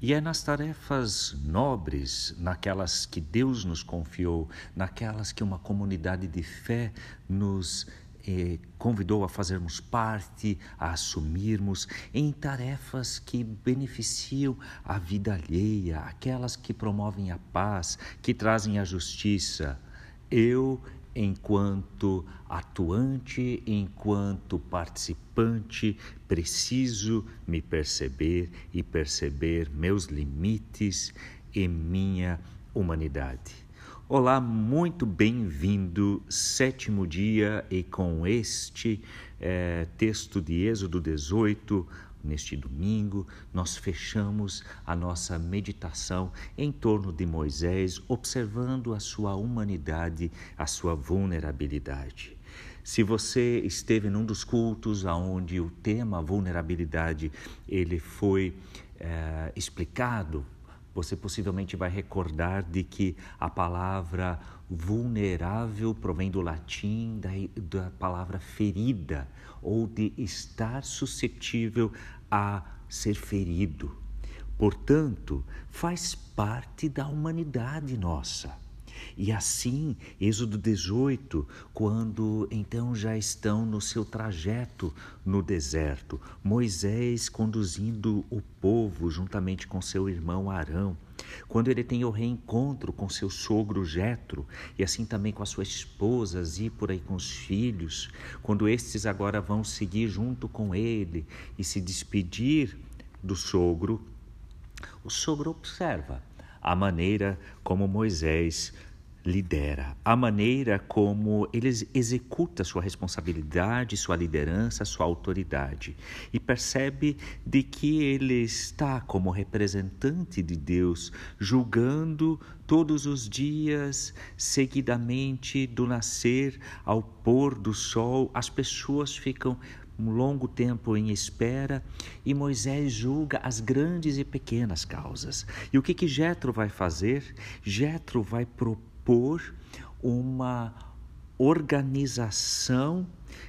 E é nas tarefas nobres, naquelas que Deus nos confiou, naquelas que uma comunidade de fé nos eh, convidou a fazermos parte, a assumirmos, em tarefas que beneficiam a vida alheia, aquelas que promovem a paz, que trazem a justiça. Eu enquanto atuante, enquanto participante, preciso me perceber e perceber meus limites e minha humanidade. Olá, muito bem-vindo, sétimo dia, e com este é, texto de Êxodo 18, Neste domingo, nós fechamos a nossa meditação em torno de Moisés, observando a sua humanidade, a sua vulnerabilidade. Se você esteve num dos cultos onde o tema vulnerabilidade ele foi é, explicado, você possivelmente vai recordar de que a palavra vulnerável provém do latim da, da palavra ferida ou de estar suscetível a ser ferido. Portanto, faz parte da humanidade nossa. E assim, Êxodo 18, quando então já estão no seu trajeto no deserto, Moisés conduzindo o povo juntamente com seu irmão Arão, quando ele tem o reencontro com seu sogro Jetro e assim também com a sua esposa e por aí com os filhos, quando estes agora vão seguir junto com ele e se despedir do sogro, o sogro observa a maneira como Moisés lidera, a maneira como ele executa sua responsabilidade, sua liderança, sua autoridade e percebe de que ele está como representante de Deus, julgando todos os dias, seguidamente, do nascer ao pôr do sol, as pessoas ficam um longo tempo em espera e Moisés julga as grandes e pequenas causas. E o que que Jetro vai fazer? Jetro vai propor por uma organização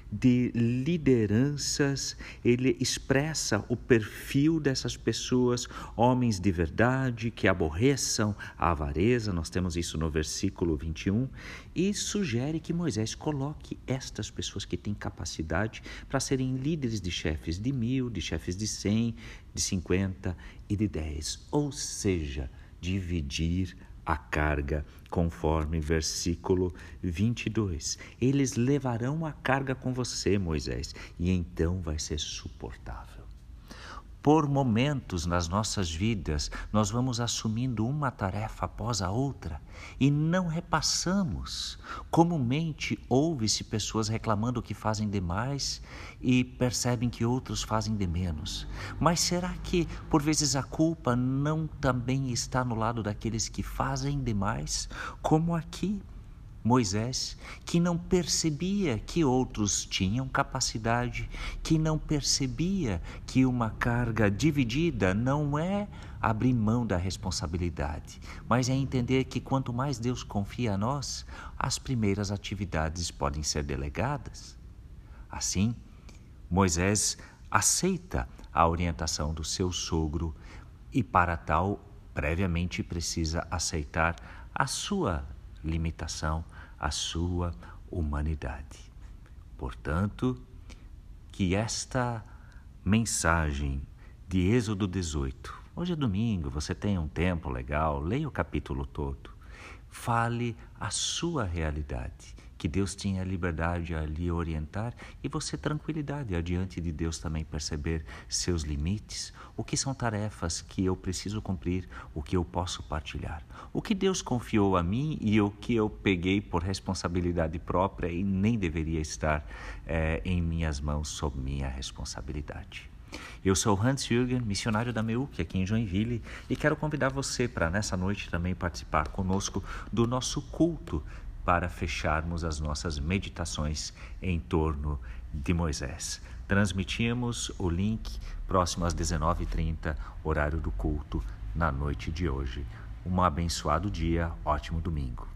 de lideranças, ele expressa o perfil dessas pessoas, homens de verdade que aborreçam a avareza, nós temos isso no versículo 21, e sugere que Moisés coloque estas pessoas que têm capacidade para serem líderes de chefes de mil, de chefes de cem, de cinquenta e de dez, ou seja, dividir a carga, conforme versículo 22. Eles levarão a carga com você, Moisés, e então vai ser suportável. Por momentos nas nossas vidas, nós vamos assumindo uma tarefa após a outra e não repassamos. Comumente ouve-se pessoas reclamando que fazem demais e percebem que outros fazem de menos. Mas será que por vezes a culpa não também está no lado daqueles que fazem demais, como aqui? Moisés, que não percebia que outros tinham capacidade, que não percebia que uma carga dividida não é abrir mão da responsabilidade, mas é entender que quanto mais Deus confia a nós, as primeiras atividades podem ser delegadas. Assim, Moisés aceita a orientação do seu sogro e, para tal, previamente precisa aceitar a sua limitação à sua humanidade. Portanto, que esta mensagem de Êxodo 18, hoje é domingo, você tem um tempo legal, leia o capítulo todo, fale a sua realidade que Deus tinha liberdade a lhe orientar e você tranquilidade adiante de Deus também perceber seus limites, o que são tarefas que eu preciso cumprir, o que eu posso partilhar, o que Deus confiou a mim e o que eu peguei por responsabilidade própria e nem deveria estar é, em minhas mãos sob minha responsabilidade. Eu sou Hans Jürgen, missionário da MEUC aqui em Joinville e quero convidar você para nessa noite também participar conosco do nosso culto para fecharmos as nossas meditações em torno de Moisés. Transmitimos o link próximo às 19h30, horário do culto, na noite de hoje. Um abençoado dia, ótimo domingo.